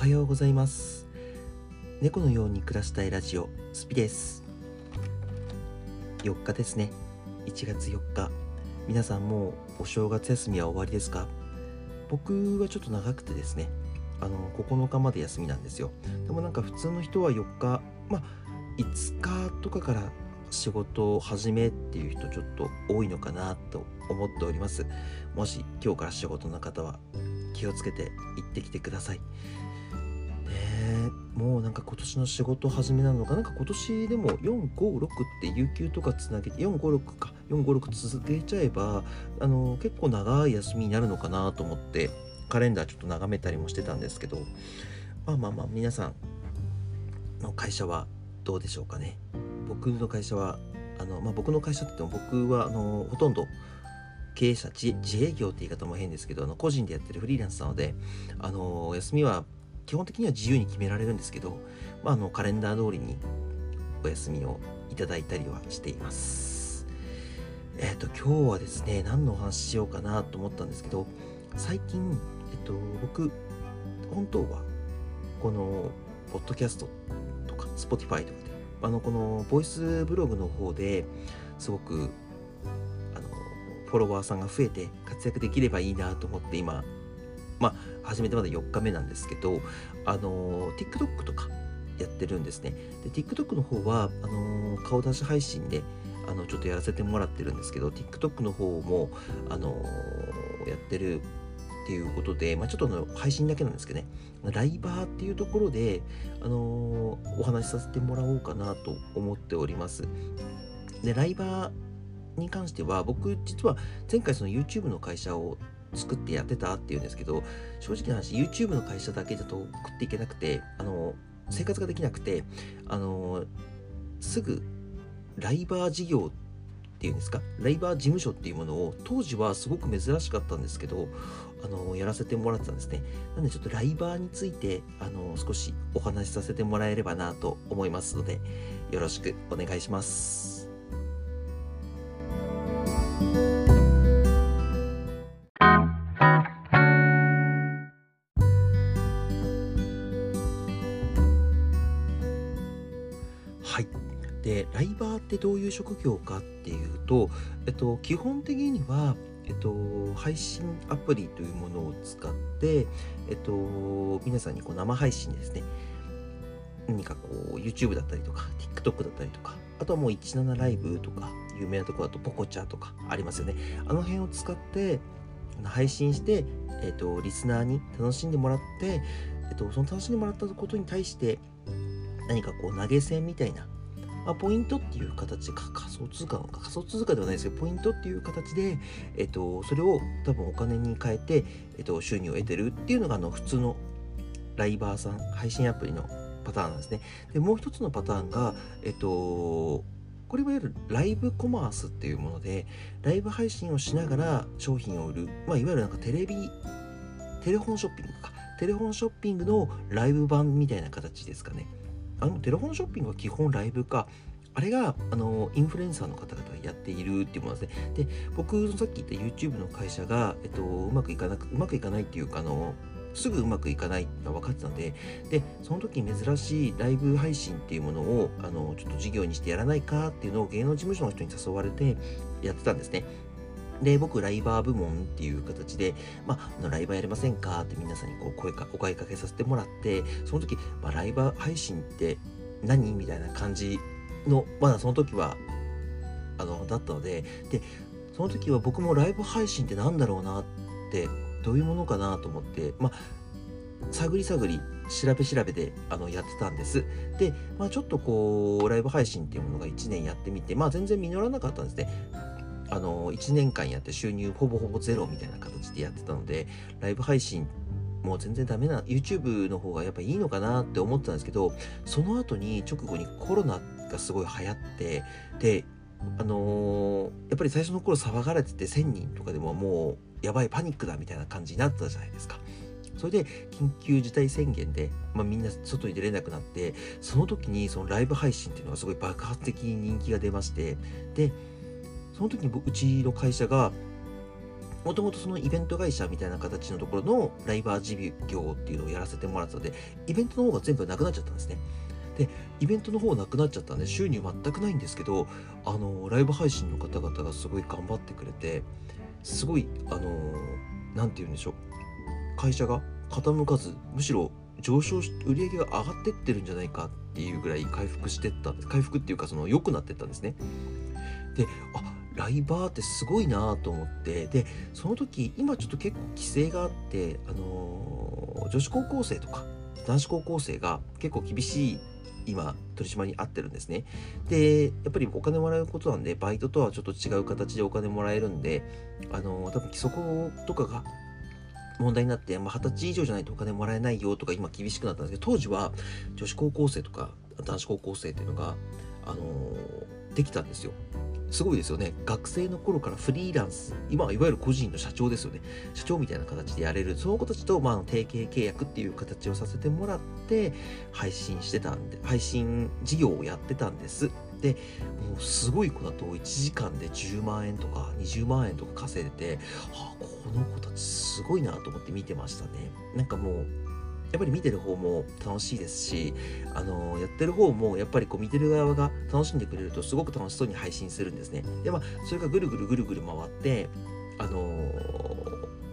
はようございます。猫のように暮らしたいラジオスピです。4日ですね。1月4日。皆さんもうお正月休みは終わりですか？僕はちょっと長くてですね。あの9日まで休みなんですよ。でもなんか普通の人は4日まあ5日とかから仕事を始めっていう人ちょっと多いのかなと思っております。もし今日から仕事の方は気をつけて行ってきてください。もうなんか今年の仕事始めなのかな？んか今年でも456って有給とかつなげて456か。456続けちゃえばあの結構長い休みになるのかなと思ってカレンダーちょっと眺めたりもしてたんですけど。まあまあまあ皆さんの会社はどうでしょうかね？僕の会社はあの、まあ、僕の会社って言っても僕はあのほとんど経営者自自営業って言い方も変ですけどあの個人でやってるフリーランスなのであの休みは基本的には自由に決められるんですけど、まあ、あのカレンダー通りにお休みをいただいたりはしています。えっ、ー、と今日はですね何のお話ししようかなと思ったんですけど最近、えっ、と、僕本当はこのポッドキャストとか Spotify とかであのこのボイスブログの方ですごくあのフォロワーさんが増えて活躍できればいいなと思って今まあ始めてまだ4日目なんですけどあの TikTok とかやってるんですねで TikTok の方はあの顔出し配信であのちょっとやらせてもらってるんですけど TikTok の方もあのやってるっていうことで、まあ、ちょっとの配信だけなんですけどね、ライバーっていうところで、あの、お話しさせてもらおうかなと思っております。で、ライバーに関しては、僕、実は前回その YouTube の会社を作ってやってたっていうんですけど、正直な話、YouTube の会社だけだと食っていけなくて、あの、生活ができなくて、あの、すぐライバー事業っていうんですかライバー事務所っていうものを当時はすごく珍しかったんですけどあのやらせてもらってたんですね。なのでちょっとライバーについてあの少しお話しさせてもらえればなと思いますのでよろしくお願いします。でライバーってどういう職業かっていうと、えっと、基本的には、えっと、配信アプリというものを使って、えっと、皆さんにこう生配信ですね。何かこう YouTube だったりとか TikTok だったりとかあとはもう17ライブとか有名なところだとポコチャとかありますよね。あの辺を使って配信して、えっと、リスナーに楽しんでもらって、えっと、その楽しんでもらったことに対して何かこう投げ銭みたいなまあ、ポイントっていう形で仮想通貨仮想通貨ではないですけどポイントっていう形で、えっと、それを多分お金に変えて、えっと、収入を得てるっていうのがあの普通のライバーさん配信アプリのパターンなんですね。でもう一つのパターンがえっとこれはいわゆるライブコマースっていうものでライブ配信をしながら商品を売る、まあ、いわゆるなんかテレビテレフォンショッピングか。テレフォンショッピングのライブ版みたいな形ですかね。あのテレフォンショッピングは基本ライブかあれがあのインフルエンサーの方々がやっているっていうものですね。で、僕のさっき言った YouTube の会社が、えっと、うまくいかなく、うまくいかないっていうか、あの、すぐうまくいかないのが分かってたので、で、その時珍しいライブ配信っていうものを、あの、ちょっと事業にしてやらないかっていうのを芸能事務所の人に誘われてやってたんですね。で、僕、ライバー部門っていう形で、まあ、ライバーやりませんかって皆さんにこう声か、お声かけさせてもらって、その時、まあ、ライバー配信って何みたいな感じの、まだその時は、あの、だったので、で、その時は僕もライブ配信って何だろうなって、どういうものかなと思って、まあ、探り探り調べ調べであのやってたんです。で、まあ、ちょっとこう、ライブ配信っていうものが1年やってみて、まあ全然実らなかったんですね。あの1年間やって収入ほぼほぼゼロみたいな形でやってたのでライブ配信もう全然ダメな YouTube の方がやっぱいいのかなって思ってたんですけどその後に直後にコロナがすごい流行ってであのー、やっぱり最初の頃騒がれてて1000人とかでももうやばいパニックだみたいな感じになったじゃないですか。それで緊急事態宣言で、まあ、みんな外に出れなくなってその時にそのライブ配信っていうのがすごい爆発的に人気が出ましてでその時にうちの会社がもともとそのイベント会社みたいな形のところのライバー事業っていうのをやらせてもらってたので、イベントの方が全部なくなっちゃったんですね。で、イベントの方なくなっちゃったんで収入全くないんですけど、あの、ライブ配信の方々がすごい頑張ってくれて、すごい、あの、なんて言うんでしょう。会社が傾かず、むしろ上昇し、売り上げが上がってってるんじゃないかっていうぐらい回復してった。回復っていうか、その良くなってったんですね。で、あ、ライバーってすごいなと思ってでその時今ちょっと結構規制があってあのー、女子高校生とか男子高校生が結構厳しい今取締りに合ってるんですね。でやっぱりお金もらうことなんでバイトとはちょっと違う形でお金もらえるんであのー、多分規則とかが問題になって、まあ、20歳以上じゃないとお金もらえないよとか今厳しくなったんですけど当時は女子高校生とか男子高校生っていうのが、あのー、できたんですよ。すごいですよね。学生の頃からフリーランス、今はいわゆる個人の社長ですよね。社長みたいな形でやれる、その子たちと、まあ、提携契約っていう形をさせてもらって、配信してたんで、配信事業をやってたんです。で、もうすごい子だと1時間で10万円とか20万円とか稼いでて、はあ、この子たちすごいなと思って見てましたね。なんかもう、やっぱり見てる方も楽しいですし、あのやってる方もやっぱりこう見てる側が楽しんでくれるとすごく楽しそうに配信するんですね。で、まあ、それがぐるぐるぐるぐる回って、あの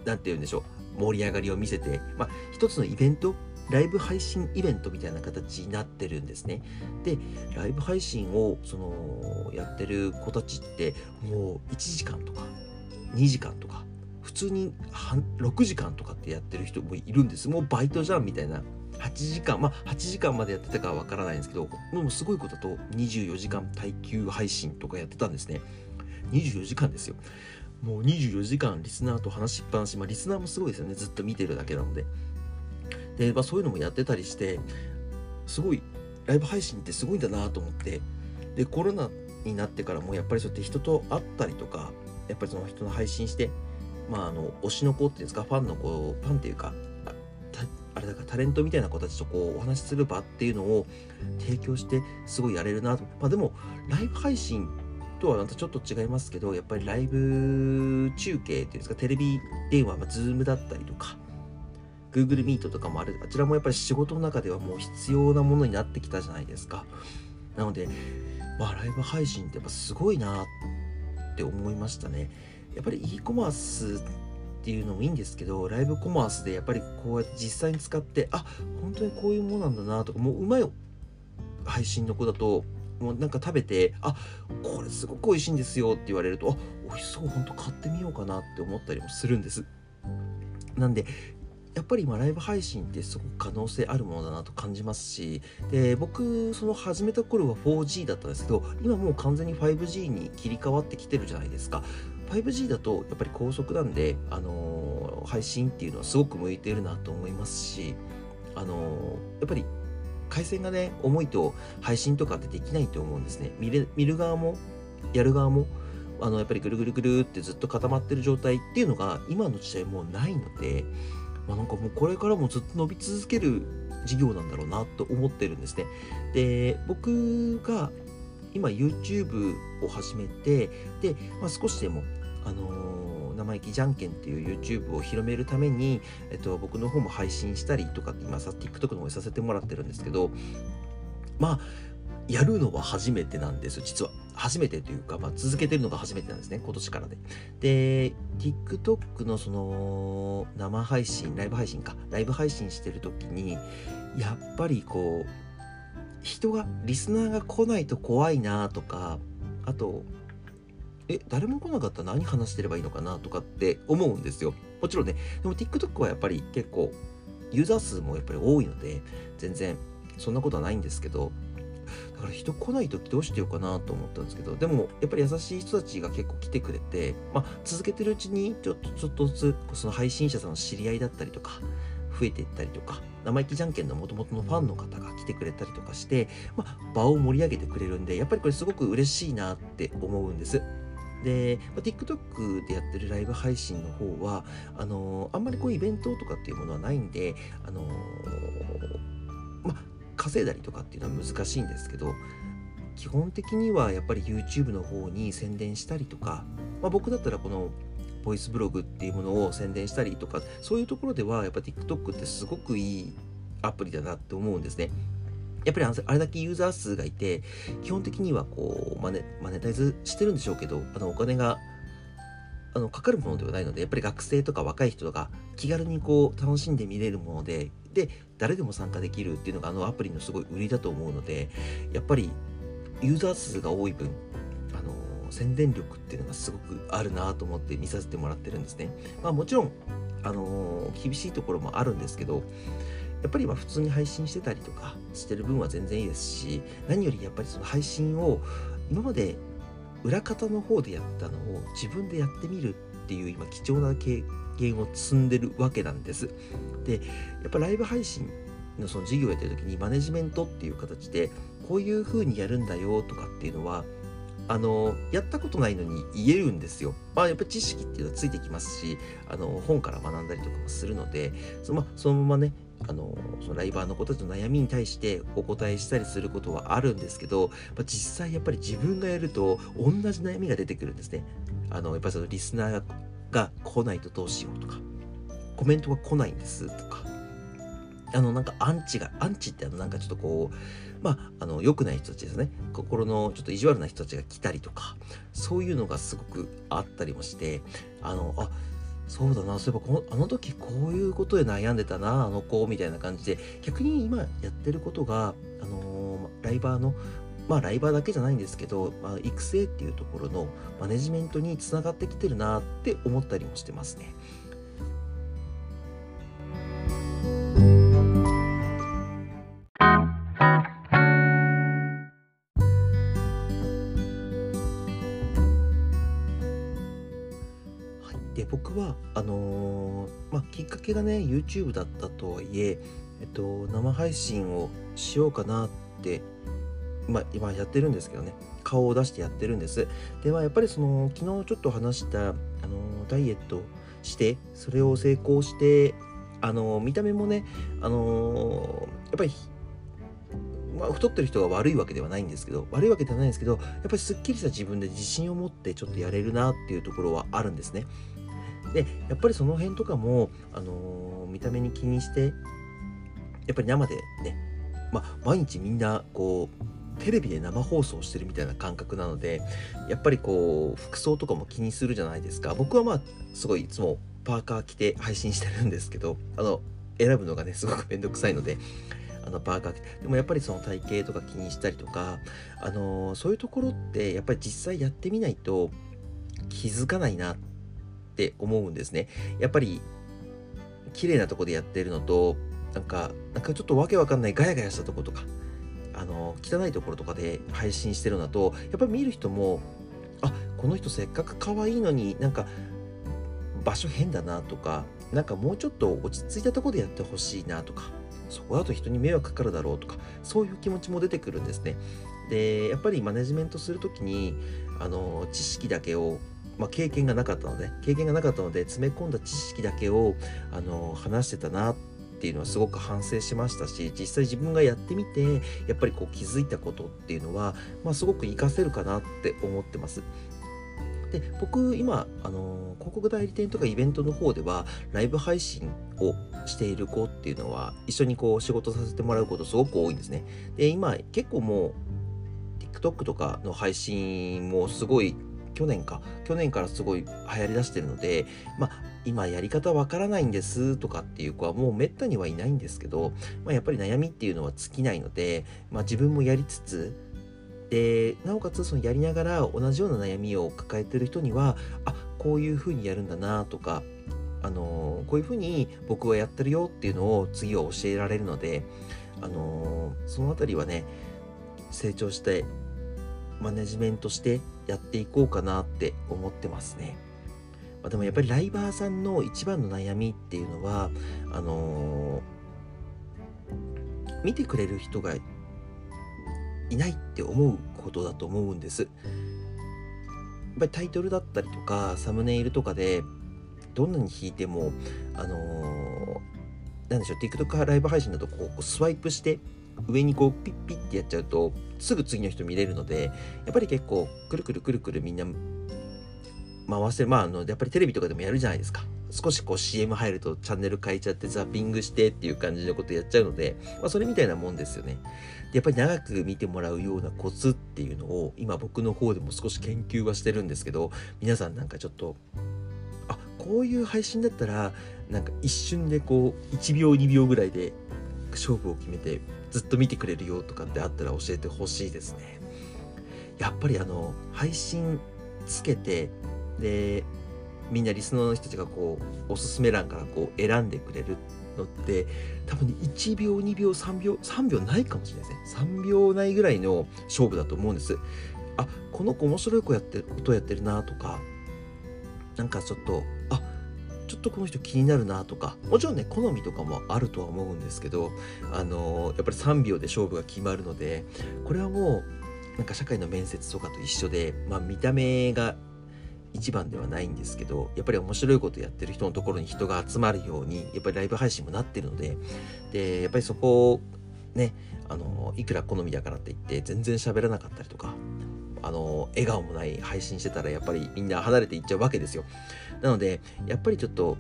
なんて言うんでしょう、盛り上がりを見せて、まあ、一つのイベント、ライブ配信イベントみたいな形になってるんですね。で、ライブ配信を、その、やってる子たちって、もう1時間とか、2時間とか、通に6時間とかってやってる人もいるんです。もうバイトじゃんみたいな。8時間、まあ8時間までやってたかわからないんですけど、もうすごいことだと24時間耐久配信とかやってたんですね。24時間ですよ。もう24時間リスナーと話しっぱなし、まあリスナーもすごいですよね。ずっと見てるだけなので。で、まあそういうのもやってたりして、すごい、ライブ配信ってすごいんだなと思って、で、コロナになってからもやっぱりそうやって人と会ったりとか、やっぱりその人の配信して、まあ、あの推しの子っていうんですかファンの子ファンっていうかあれだからタレントみたいな子たちとこうお話しする場っていうのを提供してすごいやれるなと。まあでもライブ配信とはまたちょっと違いますけどやっぱりライブ中継っていうんですかテレビ電話、まあ、ズームだったりとか Google Meet とかもある。あちらもやっぱり仕事の中ではもう必要なものになってきたじゃないですか。なのでまあライブ配信ってやっぱすごいなって思いましたね。やっぱり e コマースっていうのもいいんですけどライブコマースでやっぱりこうやって実際に使ってあ本当にこういうものなんだなとかもううまい配信の子だともうなんか食べてあこれすごく美味しいんですよって言われるとあ美味しそう本当買ってみようかなって思ったりもするんです。なんでやっぱり今ライブ配信ってすごく可能性あるものだなと感じますしで僕その始めた頃は 4G だったんですけど今もう完全に 5G に切り替わってきてるじゃないですか。5G だとやっぱり高速なんで、あのー、配信っていうのはすごく向いてるなと思いますし、あのー、やっぱり回線がね重いと配信とかってできないと思うんですね見る見る側もやる側もあのやっぱりぐるぐるぐるってずっと固まってる状態っていうのが今の時代もうないのでまあ、なんかもうこれからもずっと伸び続ける事業なんだろうなと思ってるんですね。で、僕が今 YouTube を始めて、で、まあ、少しでも、あのー、生意気じゃんけんっていう YouTube を広めるために、えっと、僕の方も配信したりとかって今さ、TikTok の方にさせてもらってるんですけど、まあ、やるのは初めてなんです実は。初めてというか、まあ、続けてるのが初めてなんですね、今年からで。で、TikTok のその生配信、ライブ配信か、ライブ配信してる時に、やっぱりこう、人が、リスナーが来ないと怖いなとか、あと、え、誰も来なかったら何話してればいいのかなとかって思うんですよ。もちろんね、でも TikTok はやっぱり結構、ユーザー数もやっぱり多いので、全然そんなことはないんですけど、だから人来ない時どうしてようかなと思ったんですけど、でもやっぱり優しい人たちが結構来てくれて、まあ続けてるうちにちょっとちょっとずつその配信者さんの知り合いだったりとか、増えていったりとか、生意気じゃんけんの元々のファンの方が来てくれたりとかして、まあ、場を盛り上げてくれるんで、やっぱりこれすごく嬉しいなって思うんです。で、まあ、TikTok でやってるライブ配信の方は、あのー、あんまりこうイベントとかっていうものはないんで、あのー、まあ、稼いだりとかっていうのは難しいんですけど基本的にはやっぱり YouTube の方に宣伝したりとか、まあ、僕だったらこのボイスブログっていうものを宣伝したりとかそういうところではやっぱ TikTok ってすごくいいアプリだなって思うんですね。やっぱりあれだけユーザー数がいて基本的にはこうマネマネタイズしてるんでしょうけどあのお金があのかかるものではないのでやっぱり学生とか若い人が気軽にこう楽しんで見れるものでで誰でも参加できるっていうのがあのアプリのすごい売りだと思うのでやっぱりユーザー数が多い分宣伝力っていうのがすごくあるなと思って見させてもらってるんですね。まあ、もちろんあの厳しいところもあるんですけどやっぱりま普通に配信してたりとかしてる分は全然いいですし何よりやっぱりその配信を今まで裏方の方でやったのを自分でやってみるっていう今貴重な経験を積んでるわけなんです。でやっぱライブ配信のその事業をやってる時にマネジメントっていう形でこういう風にやるんだよとかっていうのはあのやったことないのに言えるんですよ。まあ、やっぱり知識っていうのはついてきますしあの本から学んだりとかもするのでその,、まあ、そのままねあのそのライバーの子たちの悩みに対してお答えしたりすることはあるんですけど、まあ、実際やっぱり自分がやると同じ悩みが出てくるんですね。あのやっぱりそのリスナーが来ないとどうしようとかコメントが来ないんですとかあのなんかアンチがアンチってあのなんかちょっとこうまああの良くない人たちですね心のちょっと意地悪な人たちが来たりとかそういうのがすごくあったりもしてあのあそうだなそういえばこのあの時こういうことで悩んでたなあの子みたいな感じで逆に今やってることがあのー、ライバーのまあライバーだけじゃないんですけど、まあ、育成っていうところのマネジメントにつながってきてるなって思ったりもしてますね。はあのー、まあ、きっかけがね YouTube だったとはいえ、えっと、生配信をしようかなってまあ、今やってるんですけどね。顔を出してやってるんです。でまあやっぱりその昨日ちょっと話したあのダイエットしてそれを成功してあの見た目もねあのやっぱりまあ、太ってる人が悪いわけではないんですけど悪いわけではないんですけどやっぱりすっきりした自分で自信を持ってちょっとやれるなっていうところはあるんですね。でやっぱりその辺とかも、あのー、見た目に気にしてやっぱり生でね、まあ、毎日みんなこうテレビで生放送してるみたいな感覚なのでやっぱりこう服装とかも気にするじゃないですか。僕はまあすごいいつもパーカー着て配信してるんですけどあの選ぶのがねすごくめんどくさいのであのパーカー着て。でもやっぱりその体型とか気にしたりとかあのー、そういうところってやっぱり実際やってみないと気づかないなっって思うんですね。やっぱり綺麗なとこでやってるのとなんかなんかちょっとわけわかんないガヤガヤしたとことかあの汚いところとかで配信してるのとやっぱり見る人もあこの人せっかく可愛いのになんか場所変だなとかなんかもうちょっと落ち着いたとこでやってほしいなとかそこだと人に迷惑かかるだろうとかそういう気持ちも出てくるんですね。でやっぱりマネジメントする時にあの知識だけをまあ、経験がなかったので経験がなかったので詰め込んだ知識だけをあの話してたなっていうのはすごく反省しましたし実際自分がやってみてやっぱりこう気づいたことっていうのは、まあ、すごく活かせるかなって思ってます。で僕今あの広告代理店とかイベントの方ではライブ配信をしている子っていうのは一緒にこう仕事させてもらうことすごく多いんですね。で今結構もう TikTok とかの配信もすごい去年か。去年からすごい流行りだしてるのでまあ今やり方わからないんですとかっていう子はもうめったにはいないんですけど、まあ、やっぱり悩みっていうのは尽きないので、まあ、自分もやりつつでなおかつそのやりながら同じような悩みを抱えてる人にはあこういうふうにやるんだなとかあのこういうふうに僕はやってるよっていうのを次は教えられるのであのその辺りはね成長してマネジメントしてやっていこうかなって思ってますね。まあ、でもやっぱりライバーさんの一番の悩みっていうのはあのー、見てくれる人がいないって思うことだと思うんです。やっぱりタイトルだったりとかサムネイルとかでどんなに弾いてもあのー、なんでしょう TikTok ライブ配信だとこうスワイプして上にこうピッピッってやっちゃうとすぐ次の人見れるのでやっぱり結構くるくるくるくるみんな回してまああのやっぱりテレビとかでもやるじゃないですか少しこう CM 入るとチャンネル変えちゃってザッピングしてっていう感じのことやっちゃうので、まあ、それみたいなもんですよね。でやっぱり長く見てもらうようなコツっていうのを今僕の方でも少し研究はしてるんですけど皆さんなんかちょっとあこういう配信だったらなんか一瞬でこう1秒2秒ぐらいで勝負を決めてずっと見てくれるよとかってあったら教えてほしいですね。やっぱりあの配信つけてでみんなリスナーの人たちがこうおすすめ欄からこう選んでくれるのって多分、1秒2秒3秒3秒ないかもしれないですね3秒ないぐらいの勝負だと思うんですあこの子面白い子やってる音やってるなとかなんかちょっとちょっとこの人気になるなとかもちろんね好みとかもあるとは思うんですけどあのやっぱり3秒で勝負が決まるのでこれはもうなんか社会の面接とかと一緒で、まあ、見た目が一番ではないんですけどやっぱり面白いことやってる人のところに人が集まるようにやっぱりライブ配信もなってるのででやっぱりそこをねあのいくら好みだからって言って全然喋らなかったりとかあの笑顔もない配信してたらやっぱりみんな離れていっちゃうわけですよ。なのでやっぱりちょっと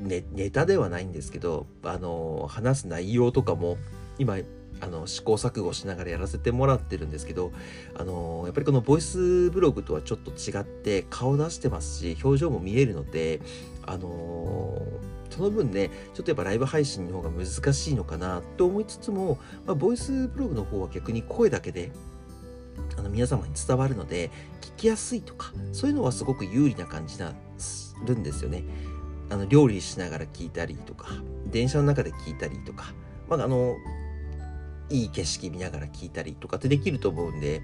ね、ネタではないんですけどあの話す内容とかも今あの試行錯誤しながらやらせてもらってるんですけどあのやっぱりこのボイスブログとはちょっと違って顔出してますし表情も見えるのであのその分ねちょっとやっぱライブ配信の方が難しいのかなと思いつつも、まあ、ボイスブログの方は逆に声だけであの皆様に伝わるので聞きやすいとかそういうのはすごく有利な感じなるんですよね。あの料理しながら聞いたりとか電車の中で聞いたりとか、まあ、あのいい景色見ながら聞いたりとかってできると思うんで、やっ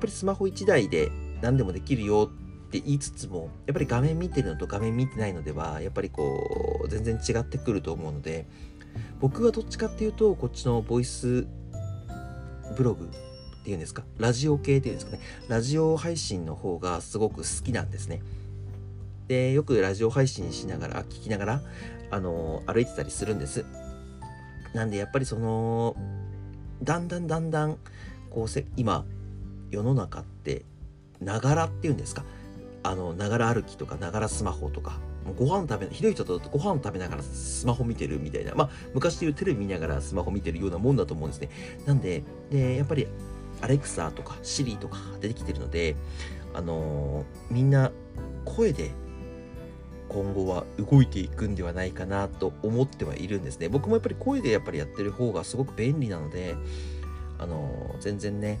ぱりスマホ1台で何でもできるよって言いつつも、やっぱり画面見てるのと画面見てないのでは、やっぱりこう、全然違ってくると思うので、僕はどっちかっていうと、こっちのボイスブログっていうんですか、ラジオ系っていうんですかね、ラジオ配信の方がすごく好きなんですね。で、よくラジオ配信しながら、聞きながら、あの、歩いてたりするんです。なんでやっぱりそのだんだんだんだんこうせ今世の中ってながらっていうんですかあのながら歩きとかながらスマホとかもうご飯食べひどい人だとご飯食べながらスマホ見てるみたいなまあ昔でいうテレビ見ながらスマホ見てるようなもんだと思うんですねなんででやっぱりアレクサとかシリとか出てきてるのであのー、みんな声で今後は動いていくんではないかなと思ってはいるんですね。僕もやっぱり声でやっぱりやってる方がすごく便利なので、あの全然ね、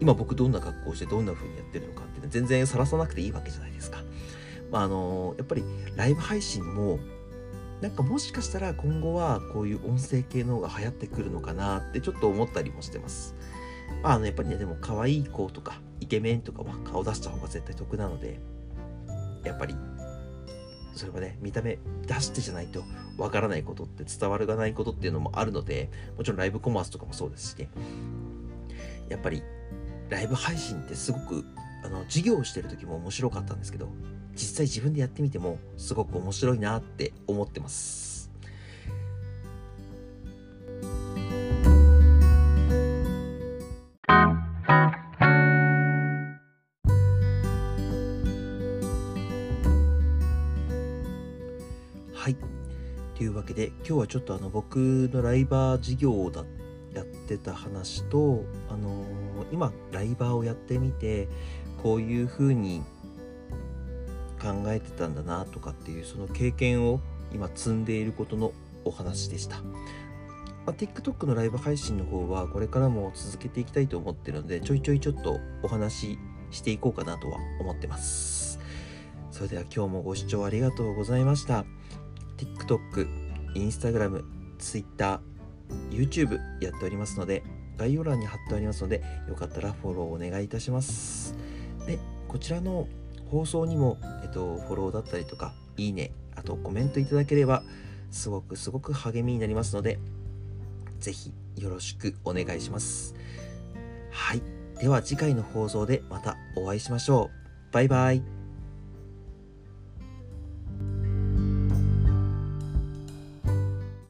今僕どんな格好してどんな風にやってるのかって全然さらさなくていいわけじゃないですか。まあ、あのやっぱりライブ配信もなんかもしかしたら今後はこういう音声系の方が流行ってくるのかなってちょっと思ったりもしてます。あのやっぱりね、でも可愛い子とかイケメンとかは顔出した方が絶対得なので、やっぱりそれはね、見た目出してじゃないとわからないことって伝わるがないことっていうのもあるので、もちろんライブコマースとかもそうですしね。やっぱりライブ配信ってすごくあの授業をしてる時も面白かったんですけど、実際自分でやってみてもすごく面白いなって思ってます。わけで今日はちょっとあの僕のライバー事業だやってた話と、あの、今ライバーをやってみてこういう風に考えてたんだなとかっていうその経験を今積んでいることのお話でした。まあ、TikTok のライブ配信の方はこれからも続けていきたいと思ってるのでちょいちょいちょっとお話ししていこうかなとは思ってます。それでは今日もご視聴ありがとうございました。TikTok、Instagram、Twitter、YouTube やっておりますので、概要欄に貼っておりますので、よかったらフォローお願いいたします。で、こちらの放送にも、えっと、フォローだったりとか、いいね、あとコメントいただければ、すごくすごく励みになりますので、ぜひよろしくお願いします。はい。では次回の放送でまたお会いしましょう。バイバイ。